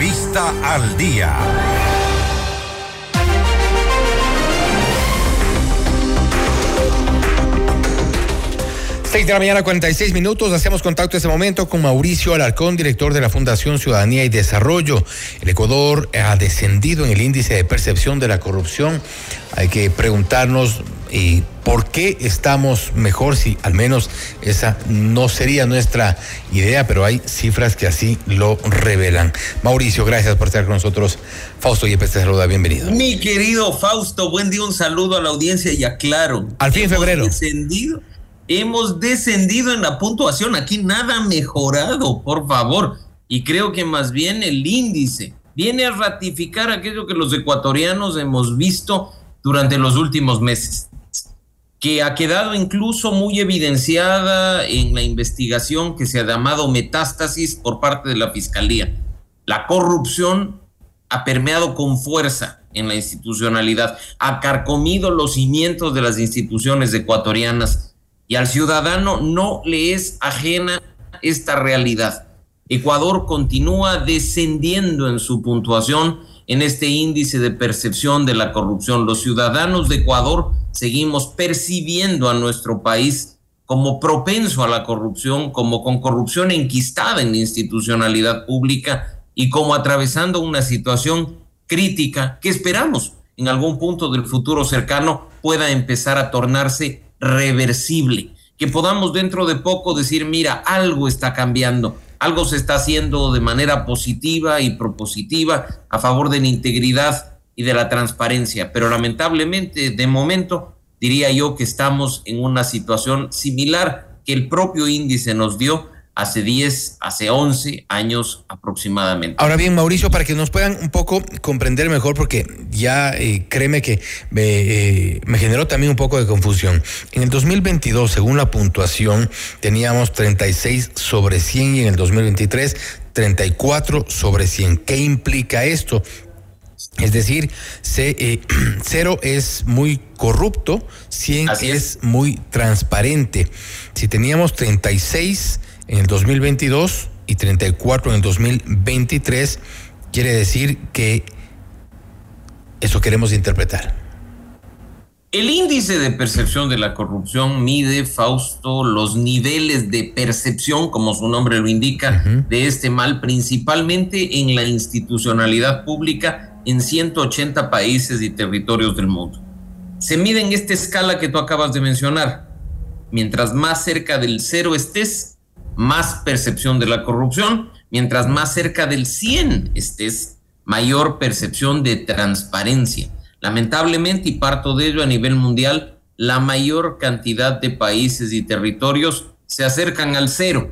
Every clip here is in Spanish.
Entrevista al día. 6 de la mañana, 46 minutos. Hacemos contacto en este momento con Mauricio Alarcón, director de la Fundación Ciudadanía y Desarrollo. El Ecuador ha descendido en el índice de percepción de la corrupción. Hay que preguntarnos y por qué estamos mejor si al menos esa no sería nuestra idea, pero hay cifras que así lo revelan. Mauricio, gracias por estar con nosotros. Fausto Yepes te saluda, bienvenido. Mi querido Fausto, buen día, un saludo a la audiencia y aclaro. Al fin febrero. Descendido hemos descendido en la puntuación. Aquí nada mejorado, por favor. Y creo que más bien el índice viene a ratificar aquello que los ecuatorianos hemos visto durante los últimos meses, que ha quedado incluso muy evidenciada en la investigación que se ha llamado metástasis por parte de la Fiscalía. La corrupción ha permeado con fuerza en la institucionalidad, ha carcomido los cimientos de las instituciones ecuatorianas y al ciudadano no le es ajena esta realidad. Ecuador continúa descendiendo en su puntuación en este índice de percepción de la corrupción. Los ciudadanos de Ecuador seguimos percibiendo a nuestro país como propenso a la corrupción, como con corrupción enquistada en la institucionalidad pública y como atravesando una situación crítica que esperamos en algún punto del futuro cercano pueda empezar a tornarse reversible, que podamos dentro de poco decir, mira, algo está cambiando, algo se está haciendo de manera positiva y propositiva a favor de la integridad y de la transparencia, pero lamentablemente de momento diría yo que estamos en una situación similar que el propio índice nos dio hace 10, hace 11 años aproximadamente. Ahora bien, Mauricio, para que nos puedan un poco comprender mejor, porque ya eh, créeme que eh, me, generó también un poco de confusión. En el 2022, según la puntuación, teníamos 36 sobre 100 y en el 2023 34 sobre 100. ¿Qué implica esto? Es decir, eh, cero es muy corrupto, 100 es. es muy transparente. Si teníamos 36 en el 2022 y 34 en el 2023, quiere decir que eso queremos interpretar. El índice de percepción de la corrupción mide, Fausto, los niveles de percepción, como su nombre lo indica, de este mal, principalmente en la institucionalidad pública en 180 países y territorios del mundo. Se mide en esta escala que tú acabas de mencionar. Mientras más cerca del cero estés, más percepción de la corrupción, mientras más cerca del 100 estés, mayor percepción de transparencia. Lamentablemente, y parto de ello a nivel mundial, la mayor cantidad de países y territorios se acercan al cero.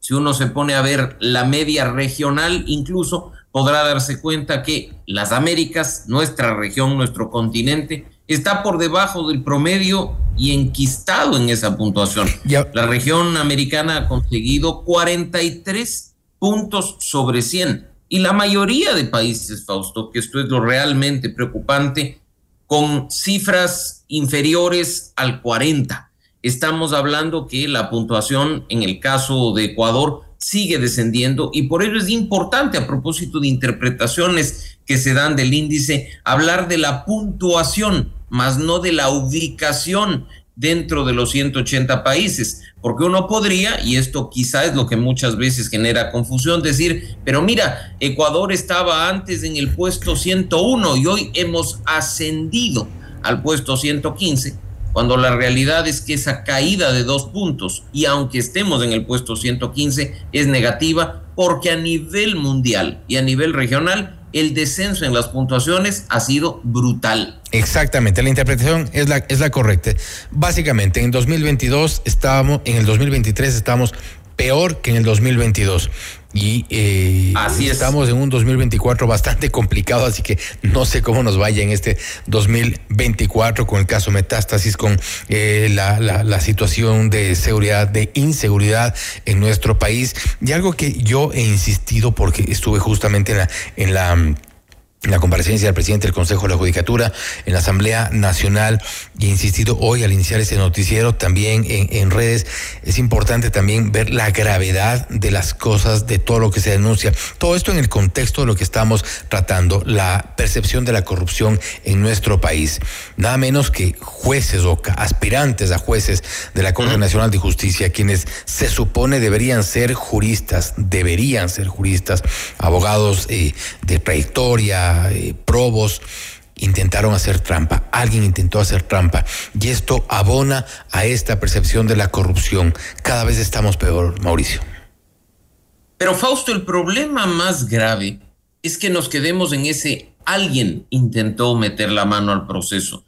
Si uno se pone a ver la media regional, incluso podrá darse cuenta que las Américas, nuestra región, nuestro continente, está por debajo del promedio y enquistado en esa puntuación. La región americana ha conseguido 43 puntos sobre 100 y la mayoría de países, Fausto, que esto es lo realmente preocupante, con cifras inferiores al 40. Estamos hablando que la puntuación en el caso de Ecuador sigue descendiendo y por ello es importante a propósito de interpretaciones que se dan del índice hablar de la puntuación más no de la ubicación dentro de los 180 países, porque uno podría, y esto quizá es lo que muchas veces genera confusión, decir, pero mira, Ecuador estaba antes en el puesto 101 y hoy hemos ascendido al puesto 115, cuando la realidad es que esa caída de dos puntos, y aunque estemos en el puesto 115, es negativa, porque a nivel mundial y a nivel regional, el descenso en las puntuaciones ha sido brutal. Exactamente, la interpretación es la, es la correcta. Básicamente, en 2022 estábamos, en el 2023 estábamos peor que en el 2022. Y eh, así estamos en un 2024 bastante complicado, así que no sé cómo nos vaya en este 2024 con el caso Metástasis, con eh, la, la, la, situación de seguridad, de inseguridad en nuestro país. Y algo que yo he insistido porque estuve justamente en la, en la la comparecencia del presidente del Consejo de la Judicatura en la Asamblea Nacional y he insistido hoy al iniciar este noticiero también en, redes, es importante también ver la gravedad de las cosas, de todo lo que se denuncia. Todo esto en el contexto de lo que estamos tratando, la percepción de la corrupción en nuestro país. Nada menos que jueces o aspirantes a jueces de la Corte Nacional de Justicia, quienes se supone deberían ser juristas, deberían ser juristas, abogados eh, de trayectoria, eh, probos, intentaron hacer trampa, alguien intentó hacer trampa y esto abona a esta percepción de la corrupción. Cada vez estamos peor, Mauricio. Pero Fausto, el problema más grave es que nos quedemos en ese alguien intentó meter la mano al proceso.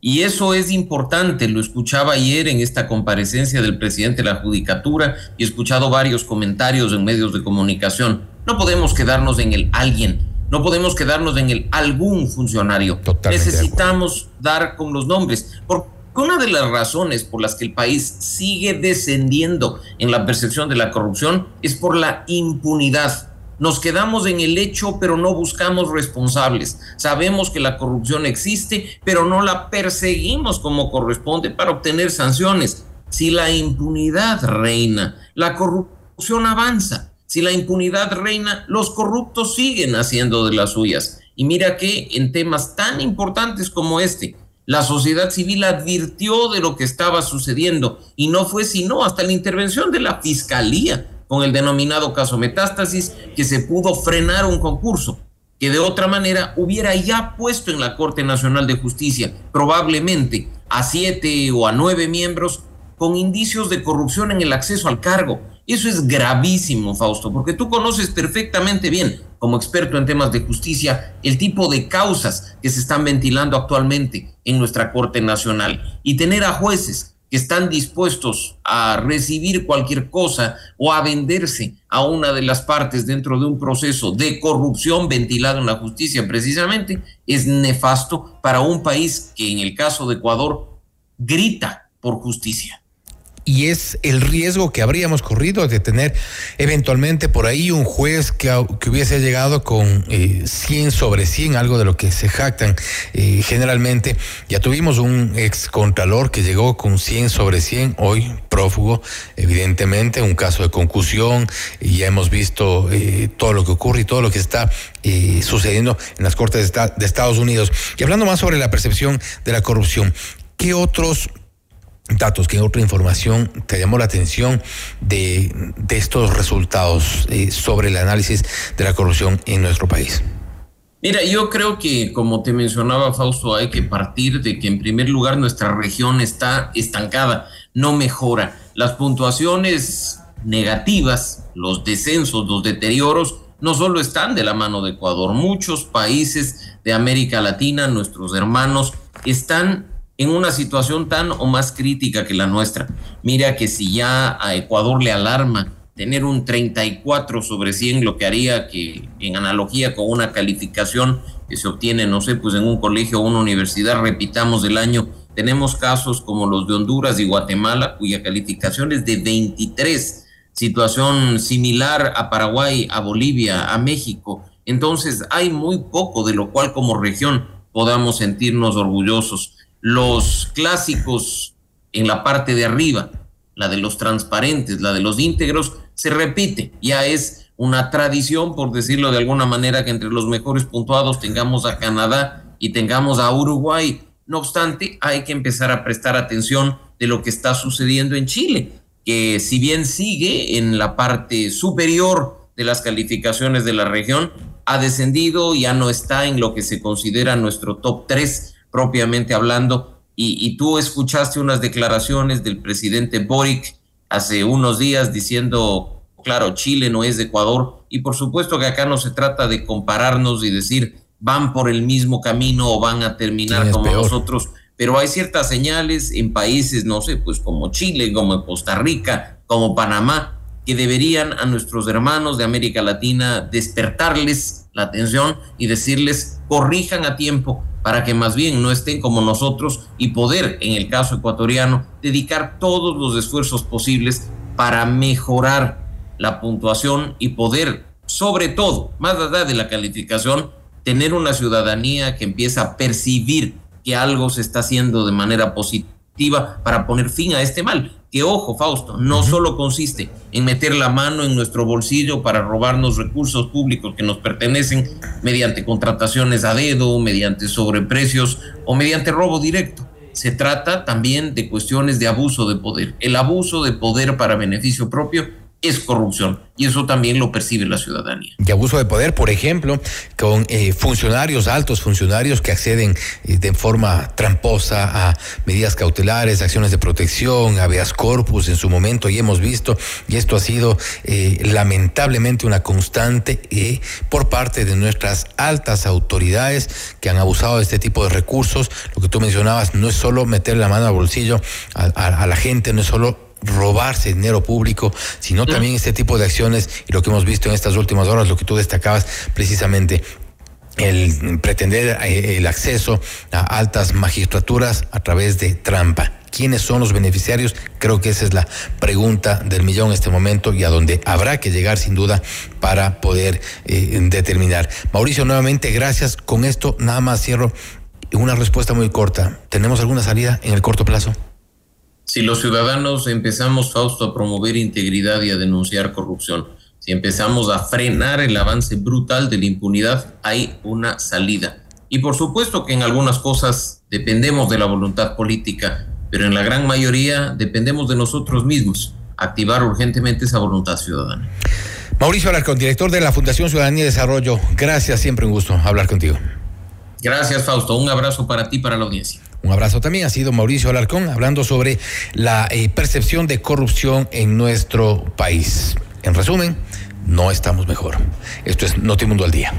Y eso es importante, lo escuchaba ayer en esta comparecencia del presidente de la Judicatura y he escuchado varios comentarios en medios de comunicación. No podemos quedarnos en el alguien no podemos quedarnos en el algún funcionario. Necesitamos dar con los nombres. Porque una de las razones por las que el país sigue descendiendo en la percepción de la corrupción es por la impunidad. Nos quedamos en el hecho, pero no buscamos responsables. Sabemos que la corrupción existe, pero no la perseguimos como corresponde para obtener sanciones. Si la impunidad reina, la corrupción avanza. Si la impunidad reina, los corruptos siguen haciendo de las suyas. Y mira que en temas tan importantes como este, la sociedad civil advirtió de lo que estaba sucediendo y no fue sino hasta la intervención de la fiscalía con el denominado caso Metástasis que se pudo frenar un concurso que de otra manera hubiera ya puesto en la Corte Nacional de Justicia probablemente a siete o a nueve miembros con indicios de corrupción en el acceso al cargo eso es gravísimo, Fausto, porque tú conoces perfectamente bien, como experto en temas de justicia, el tipo de causas que se están ventilando actualmente en nuestra Corte Nacional. Y tener a jueces que están dispuestos a recibir cualquier cosa o a venderse a una de las partes dentro de un proceso de corrupción ventilado en la justicia precisamente, es nefasto para un país que en el caso de Ecuador grita por justicia y es el riesgo que habríamos corrido de tener eventualmente por ahí un juez que, que hubiese llegado con 100 eh, sobre 100, algo de lo que se jactan eh, generalmente. Ya tuvimos un ex contralor que llegó con 100 sobre 100, hoy prófugo, evidentemente, un caso de concusión, y ya hemos visto eh, todo lo que ocurre y todo lo que está sucediendo en las Cortes de Estados Unidos. Y hablando más sobre la percepción de la corrupción, ¿qué otros datos, ¿qué otra información te llamó la atención de, estos resultados eh, sobre el análisis de la corrupción en nuestro país? Mira, yo creo que, como te mencionaba Fausto, hay que partir de que en primer lugar nuestra región está estancada, no mejora. Las puntuaciones negativas, los descensos, los deterioros, no solo están de la mano de Ecuador, muchos países de América Latina, nuestros hermanos, están en una situación tan o más crítica que la nuestra. Mira que si ya a Ecuador le alarma tener un 34 sobre 100, lo que haría que en analogía con una calificación que se obtiene, no sé, pues en un colegio o una universidad, repitamos el año, tenemos casos como los de Honduras y Guatemala, cuya calificación es de 23, situación similar a Paraguay, a Bolivia, a México. Entonces hay muy poco de lo cual como región podamos sentirnos orgullosos los clásicos en la parte de arriba, la de los transparentes, la de los íntegros, se repite. Ya es una tradición, por decirlo de alguna manera, que entre los mejores puntuados tengamos a Canadá y tengamos a Uruguay. No obstante, hay que empezar a prestar atención de lo que está sucediendo en Chile, que si bien sigue en la parte superior de las calificaciones de la región, ha descendido, ya no está en lo que se considera nuestro top 3 propiamente hablando. Y, tú escuchaste unas declaraciones del presidente Boric hace unos días diciendo, claro, Chile no es de Ecuador. Y por supuesto que acá no se trata de compararnos y decir, van por el mismo camino o van a terminar como nosotros. Pero hay ciertas señales en países, no sé, pues como Chile, como Costa Rica, como Panamá, que deberían a nuestros hermanos de América Latina despertarles la atención y decirles, corrijan a tiempo, para que más bien no estén como nosotros y poder, en el caso ecuatoriano, dedicar todos los esfuerzos posibles para mejorar la puntuación y poder, sobre todo, más allá de la calificación, tener una ciudadanía que empieza a percibir que algo se está haciendo de manera positiva para poner fin a este mal. Que ojo, Fausto, no solo consiste en meter la mano en nuestro bolsillo para robarnos recursos públicos que nos pertenecen mediante contrataciones a dedo, mediante sobreprecios o mediante robo directo. Se trata también de cuestiones de abuso de poder. El abuso de poder para beneficio propio es corrupción y eso también lo percibe la ciudadanía. Y abuso de poder, por ejemplo, con eh, funcionarios, altos funcionarios que acceden eh, de forma tramposa a medidas cautelares, acciones de protección, habeas corpus en su momento y hemos visto, y esto ha sido eh, lamentablemente una constante por parte de nuestras altas autoridades que han abusado de este tipo de recursos. Lo que tú mencionabas no es solo meter la mano al bolsillo a la gente, no es solo robarse dinero público, sino también este tipo de acciones y lo que hemos visto en estas últimas horas, lo que tú destacabas precisamente el pretender eh, el acceso a altas magistraturas a través de trampa. ¿Quiénes son los beneficiarios? Creo que esa es la pregunta del millón en este momento y a donde habrá que llegar sin duda para poder eh, determinar. Mauricio, nuevamente gracias. Con esto nada más cierro una respuesta muy corta. ¿Tenemos alguna salida en el corto plazo? Si los ciudadanos empezamos, Fausto, a promover integridad y a denunciar corrupción, si empezamos a frenar el avance brutal de la impunidad, hay una salida. Y por supuesto que en algunas cosas dependemos de la voluntad política, pero en la gran mayoría dependemos de nosotros mismos, activar urgentemente esa voluntad ciudadana. Mauricio Alarcón, director de la Fundación Ciudadanía y Desarrollo, gracias, siempre un gusto hablar contigo. Gracias, Fausto. Un abrazo para ti y para la audiencia. Un abrazo también. Ha sido Mauricio Alarcón hablando sobre la eh, percepción de corrupción en nuestro país. En resumen, no estamos mejor. Esto es Notimundo al Día.